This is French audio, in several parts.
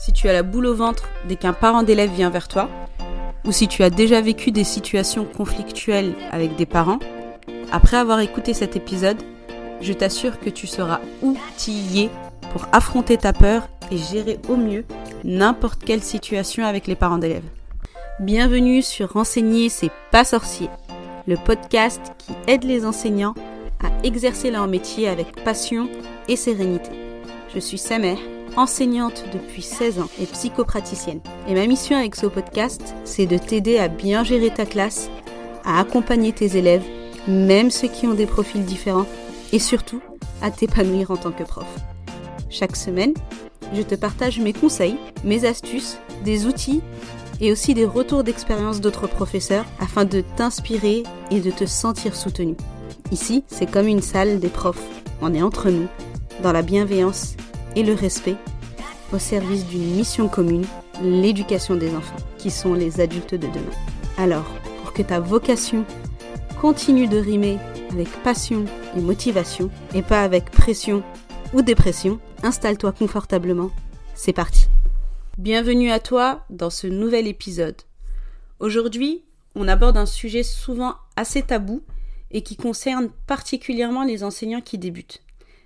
si tu as la boule au ventre dès qu'un parent d'élève vient vers toi, ou si tu as déjà vécu des situations conflictuelles avec des parents, après avoir écouté cet épisode, je t'assure que tu seras outillé pour affronter ta peur et gérer au mieux n'importe quelle situation avec les parents d'élèves. Bienvenue sur Renseigner, c'est pas sorcier, le podcast qui aide les enseignants à exercer leur métier avec passion et sérénité. Je suis Samer, enseignante depuis 16 ans et psychopraticienne. Et ma mission avec ce podcast, c'est de t'aider à bien gérer ta classe, à accompagner tes élèves, même ceux qui ont des profils différents, et surtout à t'épanouir en tant que prof. Chaque semaine, je te partage mes conseils, mes astuces, des outils et aussi des retours d'expérience d'autres professeurs afin de t'inspirer et de te sentir soutenu. Ici, c'est comme une salle des profs. On est entre nous, dans la bienveillance et le respect, au service d'une mission commune, l'éducation des enfants, qui sont les adultes de demain. Alors, pour que ta vocation continue de rimer avec passion et motivation, et pas avec pression ou dépression, installe-toi confortablement. C'est parti. Bienvenue à toi dans ce nouvel épisode. Aujourd'hui, on aborde un sujet souvent assez tabou et qui concerne particulièrement les enseignants qui débutent.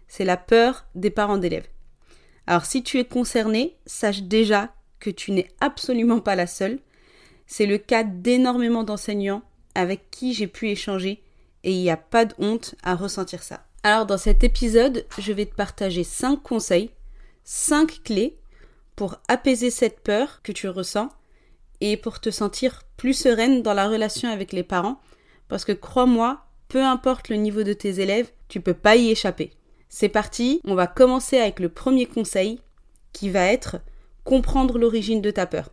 C'est la peur des parents d'élèves. Alors si tu es concerné, sache déjà que tu n'es absolument pas la seule. C'est le cas d'énormément d'enseignants avec qui j'ai pu échanger et il n'y a pas de honte à ressentir ça. Alors dans cet épisode, je vais te partager 5 conseils, 5 clés pour apaiser cette peur que tu ressens et pour te sentir plus sereine dans la relation avec les parents parce que crois-moi, peu importe le niveau de tes élèves, tu peux pas y échapper. C'est parti, on va commencer avec le premier conseil qui va être comprendre l'origine de ta peur.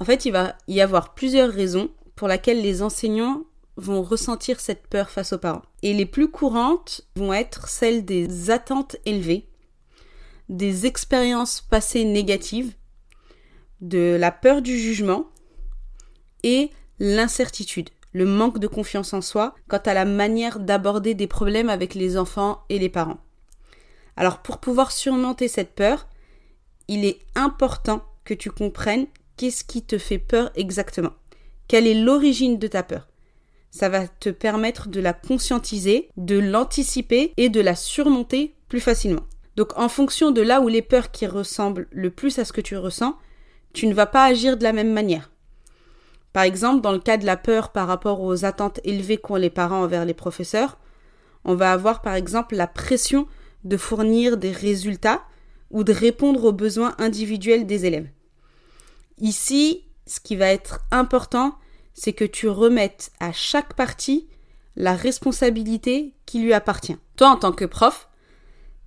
En fait, il va y avoir plusieurs raisons pour lesquelles les enseignants vont ressentir cette peur face aux parents. Et les plus courantes vont être celles des attentes élevées, des expériences passées négatives, de la peur du jugement et l'incertitude, le manque de confiance en soi quant à la manière d'aborder des problèmes avec les enfants et les parents. Alors pour pouvoir surmonter cette peur, il est important que tu comprennes qu'est-ce qui te fait peur exactement. Quelle est l'origine de ta peur? Ça va te permettre de la conscientiser, de l'anticiper et de la surmonter plus facilement. Donc en fonction de là où les peurs qui ressemblent le plus à ce que tu ressens, tu ne vas pas agir de la même manière. Par exemple, dans le cas de la peur par rapport aux attentes élevées qu'ont les parents envers les professeurs, on va avoir par exemple la pression de fournir des résultats ou de répondre aux besoins individuels des élèves. Ici, ce qui va être important, c'est que tu remettes à chaque partie la responsabilité qui lui appartient. Toi, en tant que prof,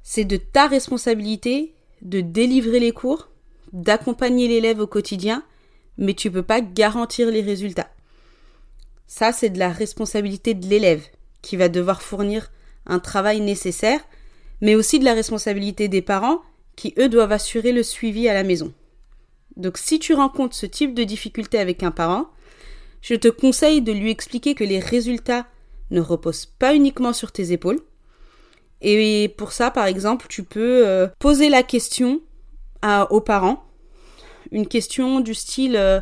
c'est de ta responsabilité de délivrer les cours, d'accompagner l'élève au quotidien, mais tu ne peux pas garantir les résultats. Ça, c'est de la responsabilité de l'élève qui va devoir fournir un travail nécessaire mais aussi de la responsabilité des parents qui, eux, doivent assurer le suivi à la maison. Donc si tu rencontres ce type de difficulté avec un parent, je te conseille de lui expliquer que les résultats ne reposent pas uniquement sur tes épaules. Et pour ça, par exemple, tu peux euh, poser la question aux parents, une question du style euh,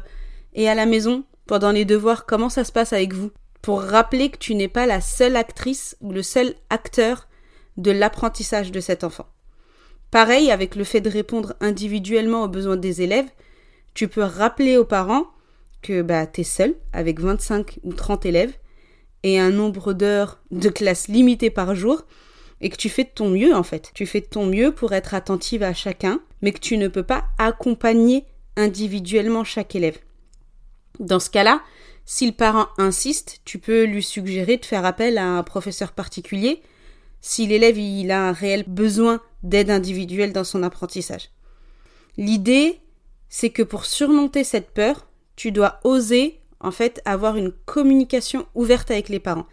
Et à la maison, pendant les devoirs, comment ça se passe avec vous? Pour rappeler que tu n'es pas la seule actrice ou le seul acteur de l'apprentissage de cet enfant. Pareil avec le fait de répondre individuellement aux besoins des élèves, tu peux rappeler aux parents que bah, tu es seul avec 25 ou 30 élèves et un nombre d'heures de classe limité par jour et que tu fais de ton mieux en fait. Tu fais de ton mieux pour être attentive à chacun, mais que tu ne peux pas accompagner individuellement chaque élève. Dans ce cas-là, si le parent insiste, tu peux lui suggérer de faire appel à un professeur particulier si l'élève il a un réel besoin d'aide individuelle dans son apprentissage. L'idée, c'est que pour surmonter cette peur, tu dois oser en fait avoir une communication ouverte avec les parents,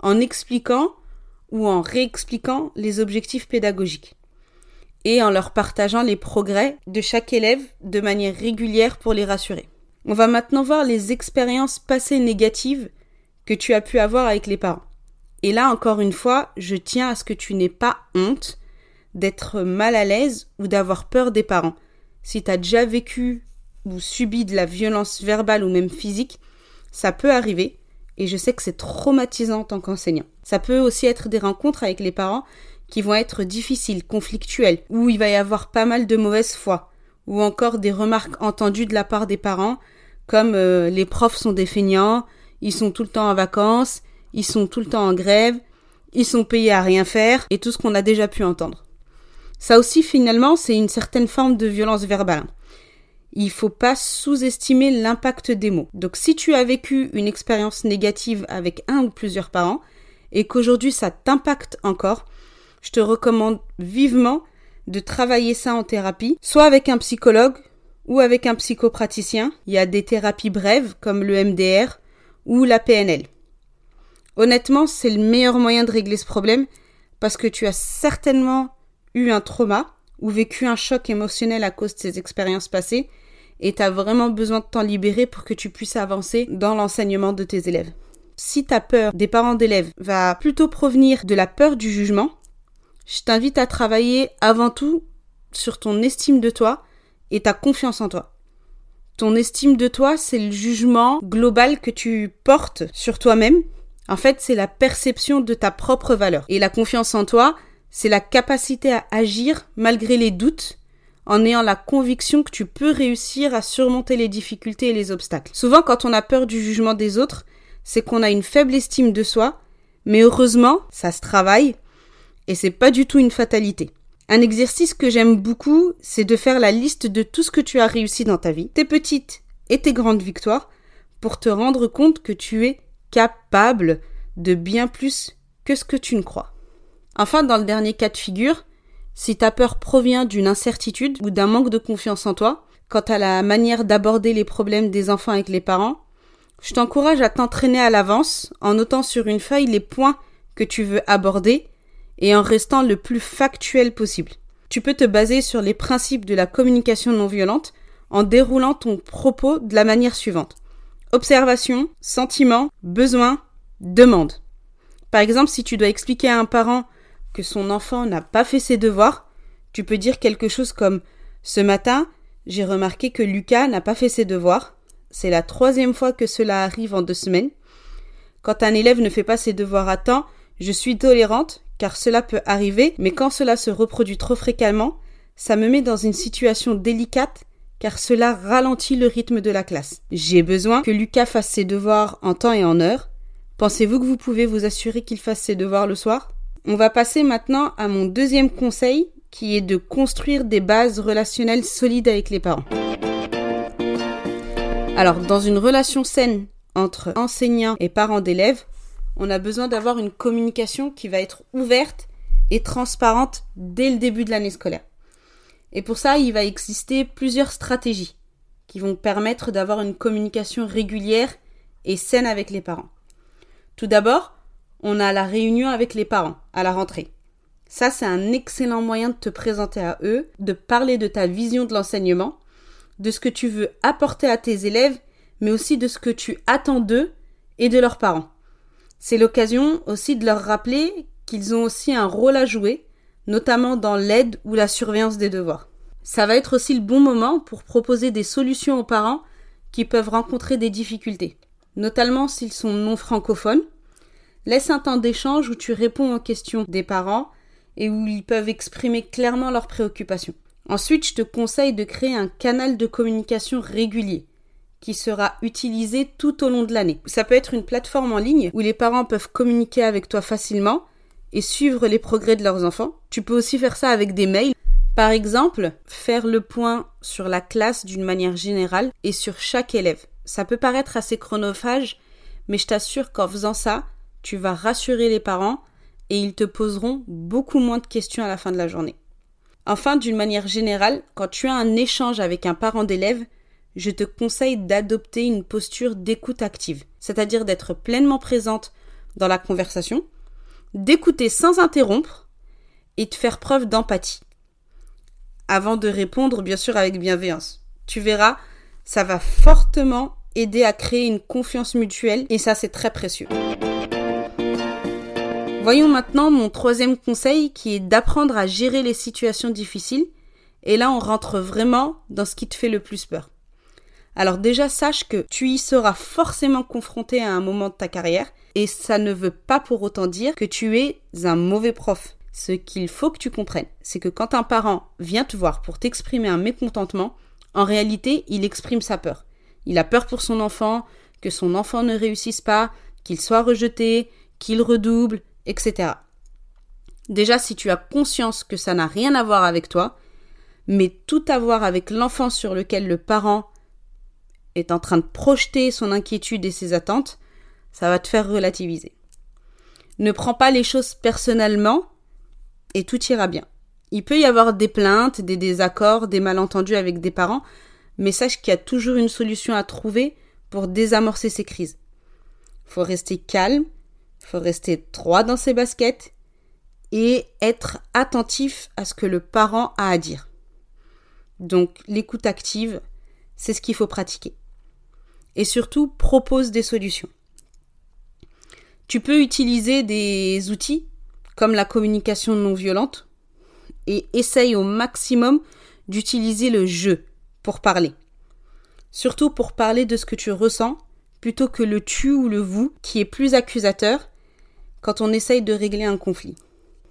en expliquant ou en réexpliquant les objectifs pédagogiques et en leur partageant les progrès de chaque élève de manière régulière pour les rassurer. On va maintenant voir les expériences passées négatives que tu as pu avoir avec les parents. Et là, encore une fois, je tiens à ce que tu n'aies pas honte d'être mal à l'aise ou d'avoir peur des parents. si tu as déjà vécu ou subi de la violence verbale ou même physique, ça peut arriver et je sais que c'est traumatisant en tant qu'enseignant. Ça peut aussi être des rencontres avec les parents qui vont être difficiles, conflictuelles, où il va y avoir pas mal de mauvaise foi, ou encore des remarques entendues de la part des parents, comme euh, les profs sont des feignants, ils sont tout le temps en vacances, ils sont tout le temps en grève, ils sont payés à rien faire, et tout ce qu'on a déjà pu entendre. Ça aussi, finalement, c'est une certaine forme de violence verbale. Il faut pas sous-estimer l'impact des mots. Donc si tu as vécu une expérience négative avec un ou plusieurs parents et qu'aujourd'hui ça t'impacte encore, je te recommande vivement de travailler ça en thérapie, soit avec un psychologue ou avec un psychopraticien. Il y a des thérapies brèves comme le MDR ou la PNL. Honnêtement, c'est le meilleur moyen de régler ce problème parce que tu as certainement eu un trauma ou vécu un choc émotionnel à cause de ces expériences passées et tu as vraiment besoin de t'en libérer pour que tu puisses avancer dans l'enseignement de tes élèves. Si ta peur des parents d'élèves va plutôt provenir de la peur du jugement, je t'invite à travailler avant tout sur ton estime de toi et ta confiance en toi. Ton estime de toi, c'est le jugement global que tu portes sur toi-même. En fait, c'est la perception de ta propre valeur. Et la confiance en toi, c'est la capacité à agir malgré les doutes en ayant la conviction que tu peux réussir à surmonter les difficultés et les obstacles. Souvent, quand on a peur du jugement des autres, c'est qu'on a une faible estime de soi, mais heureusement, ça se travaille et c'est pas du tout une fatalité. Un exercice que j'aime beaucoup, c'est de faire la liste de tout ce que tu as réussi dans ta vie, tes petites et tes grandes victoires, pour te rendre compte que tu es capable de bien plus que ce que tu ne crois. Enfin, dans le dernier cas de figure, si ta peur provient d'une incertitude ou d'un manque de confiance en toi, quant à la manière d'aborder les problèmes des enfants avec les parents, je t'encourage à t'entraîner à l'avance en notant sur une feuille les points que tu veux aborder et en restant le plus factuel possible. Tu peux te baser sur les principes de la communication non violente en déroulant ton propos de la manière suivante. Observation, sentiment, besoin, demande. Par exemple, si tu dois expliquer à un parent que son enfant n'a pas fait ses devoirs, tu peux dire quelque chose comme Ce matin, j'ai remarqué que Lucas n'a pas fait ses devoirs. C'est la troisième fois que cela arrive en deux semaines. Quand un élève ne fait pas ses devoirs à temps, je suis tolérante, car cela peut arriver, mais quand cela se reproduit trop fréquemment, ça me met dans une situation délicate, car cela ralentit le rythme de la classe. J'ai besoin que Lucas fasse ses devoirs en temps et en heure. Pensez-vous que vous pouvez vous assurer qu'il fasse ses devoirs le soir? On va passer maintenant à mon deuxième conseil qui est de construire des bases relationnelles solides avec les parents. Alors, dans une relation saine entre enseignants et parents d'élèves, on a besoin d'avoir une communication qui va être ouverte et transparente dès le début de l'année scolaire. Et pour ça, il va exister plusieurs stratégies qui vont permettre d'avoir une communication régulière et saine avec les parents. Tout d'abord, on a la réunion avec les parents à la rentrée. Ça, c'est un excellent moyen de te présenter à eux, de parler de ta vision de l'enseignement, de ce que tu veux apporter à tes élèves, mais aussi de ce que tu attends d'eux et de leurs parents. C'est l'occasion aussi de leur rappeler qu'ils ont aussi un rôle à jouer, notamment dans l'aide ou la surveillance des devoirs. Ça va être aussi le bon moment pour proposer des solutions aux parents qui peuvent rencontrer des difficultés, notamment s'ils sont non francophones, Laisse un temps d'échange où tu réponds aux questions des parents et où ils peuvent exprimer clairement leurs préoccupations. Ensuite, je te conseille de créer un canal de communication régulier qui sera utilisé tout au long de l'année. Ça peut être une plateforme en ligne où les parents peuvent communiquer avec toi facilement et suivre les progrès de leurs enfants. Tu peux aussi faire ça avec des mails. Par exemple, faire le point sur la classe d'une manière générale et sur chaque élève. Ça peut paraître assez chronophage, mais je t'assure qu'en faisant ça, tu vas rassurer les parents et ils te poseront beaucoup moins de questions à la fin de la journée. Enfin, d'une manière générale, quand tu as un échange avec un parent d'élève, je te conseille d'adopter une posture d'écoute active, c'est-à-dire d'être pleinement présente dans la conversation, d'écouter sans interrompre et de faire preuve d'empathie. Avant de répondre, bien sûr, avec bienveillance. Tu verras, ça va fortement aider à créer une confiance mutuelle et ça, c'est très précieux. Voyons maintenant mon troisième conseil qui est d'apprendre à gérer les situations difficiles Et là, on rentre vraiment dans ce qui te fait le plus peur. Alors déjà, sache que tu y seras forcément confronté à un moment de ta carrière, et ça ne veut pas pour autant dire que tu es un mauvais prof. Ce qu'il faut que tu comprennes, c'est que quand un parent vient te voir pour t'exprimer un mécontentement, en réalité, il exprime sa peur. Il a peur pour son enfant, que son enfant ne réussisse pas, qu'il soit rejeté, qu'il redouble, etc. Déjà, si tu as conscience que ça n'a rien à voir avec toi, mais tout à voir avec l'enfant sur lequel le parent est en train de projeter son inquiétude et ses attentes, ça va te faire relativiser. Ne prends pas les choses personnellement et tout ira bien. Il peut y avoir des plaintes, des désaccords, des malentendus avec des parents, mais sache qu'il y a toujours une solution à trouver pour désamorcer ces crises. Faut rester calme, faut rester droit dans ses baskets et être attentif à ce que le parent a à dire. Donc l'écoute active, c'est ce qu'il faut pratiquer. Et surtout, propose des solutions. Tu peux utiliser des outils comme la communication non violente et essaye au maximum d'utiliser le je pour parler. Surtout pour parler de ce que tu ressens plutôt que le tu ou le vous qui est plus accusateur quand on essaye de régler un conflit.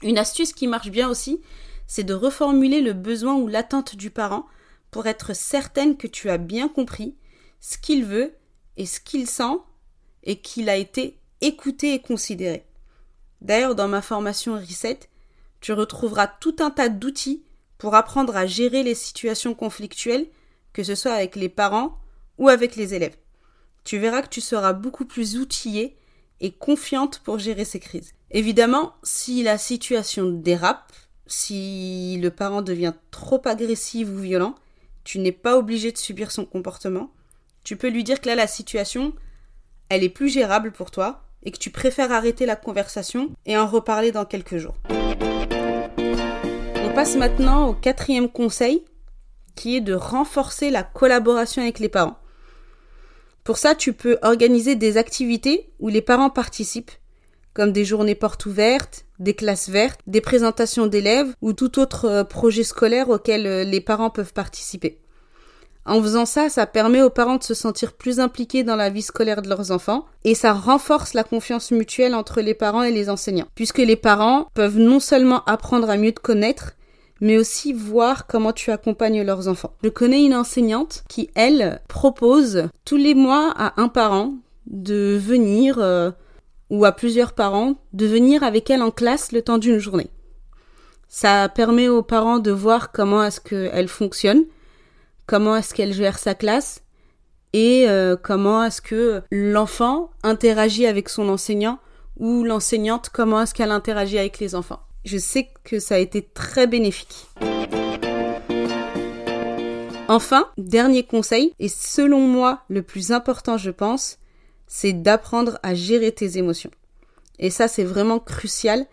Une astuce qui marche bien aussi, c'est de reformuler le besoin ou l'attente du parent pour être certaine que tu as bien compris ce qu'il veut et ce qu'il sent et qu'il a été écouté et considéré. D'ailleurs, dans ma formation Reset, tu retrouveras tout un tas d'outils pour apprendre à gérer les situations conflictuelles, que ce soit avec les parents ou avec les élèves. Tu verras que tu seras beaucoup plus outillé et confiante pour gérer ces crises. Évidemment, si la situation dérape, si le parent devient trop agressif ou violent, tu n'es pas obligé de subir son comportement. Tu peux lui dire que là, la situation, elle est plus gérable pour toi et que tu préfères arrêter la conversation et en reparler dans quelques jours. On passe maintenant au quatrième conseil, qui est de renforcer la collaboration avec les parents. Pour ça, tu peux organiser des activités où les parents participent, comme des journées portes ouvertes, des classes vertes, des présentations d'élèves ou tout autre euh, projet scolaire auquel euh, les parents peuvent participer. En faisant ça, ça permet aux parents de se sentir plus impliqués dans la vie scolaire de leurs enfants et ça renforce la confiance mutuelle entre les parents et les enseignants, puisque les parents peuvent non seulement apprendre à mieux te connaître, mais aussi voir comment tu accompagnes leurs enfants. Je connais une enseignante qui, elle, propose tous les mois à un parent de venir, euh, ou à plusieurs parents, de venir avec elle en classe le temps d'une journée. Ça permet aux parents de voir comment est-ce qu'elle fonctionne, comment est-ce qu'elle gère sa classe, et euh, comment est-ce que l'enfant interagit avec son enseignant, ou l'enseignante, comment est-ce qu'elle interagit avec les enfants je sais que ça a été très bénéfique. Enfin, dernier conseil, et selon moi le plus important je pense, c'est d'apprendre à gérer tes émotions. Et ça c'est vraiment crucial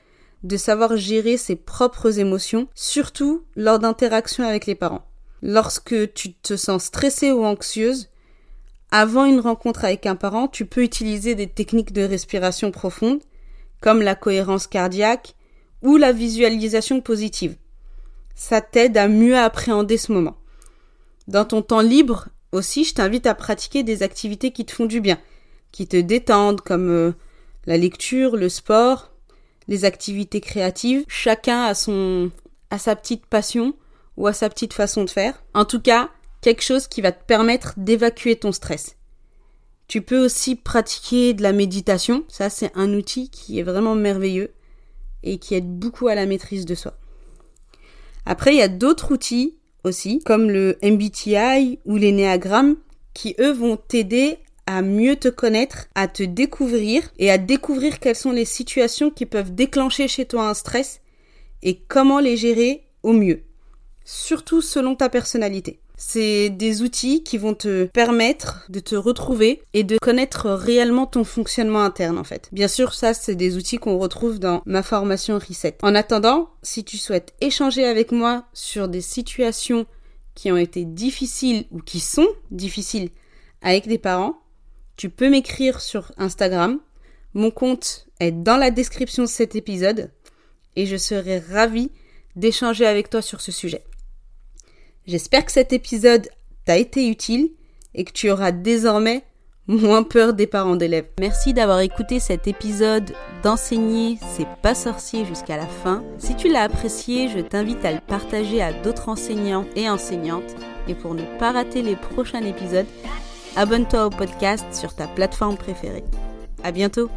de savoir gérer ses propres émotions, surtout lors d'interactions avec les parents. Lorsque tu te sens stressée ou anxieuse, avant une rencontre avec un parent, tu peux utiliser des techniques de respiration profonde, comme la cohérence cardiaque, ou la visualisation positive. Ça t'aide à mieux appréhender ce moment. Dans ton temps libre aussi, je t'invite à pratiquer des activités qui te font du bien, qui te détendent comme euh, la lecture, le sport, les activités créatives. Chacun a son a sa petite passion ou à sa petite façon de faire. En tout cas, quelque chose qui va te permettre d'évacuer ton stress. Tu peux aussi pratiquer de la méditation, ça c'est un outil qui est vraiment merveilleux et qui aide beaucoup à la maîtrise de soi. Après, il y a d'autres outils aussi, comme le MBTI ou l'énéagramme, qui eux vont t'aider à mieux te connaître, à te découvrir et à découvrir quelles sont les situations qui peuvent déclencher chez toi un stress et comment les gérer au mieux, surtout selon ta personnalité. C'est des outils qui vont te permettre de te retrouver et de connaître réellement ton fonctionnement interne en fait. Bien sûr, ça c'est des outils qu'on retrouve dans ma formation Reset. En attendant, si tu souhaites échanger avec moi sur des situations qui ont été difficiles ou qui sont difficiles avec des parents, tu peux m'écrire sur Instagram. Mon compte est dans la description de cet épisode et je serai ravie d'échanger avec toi sur ce sujet. J'espère que cet épisode t'a été utile et que tu auras désormais moins peur des parents d'élèves. Merci d'avoir écouté cet épisode d'enseigner c'est pas sorcier jusqu'à la fin. Si tu l'as apprécié, je t'invite à le partager à d'autres enseignants et enseignantes. Et pour ne pas rater les prochains épisodes, abonne-toi au podcast sur ta plateforme préférée. À bientôt!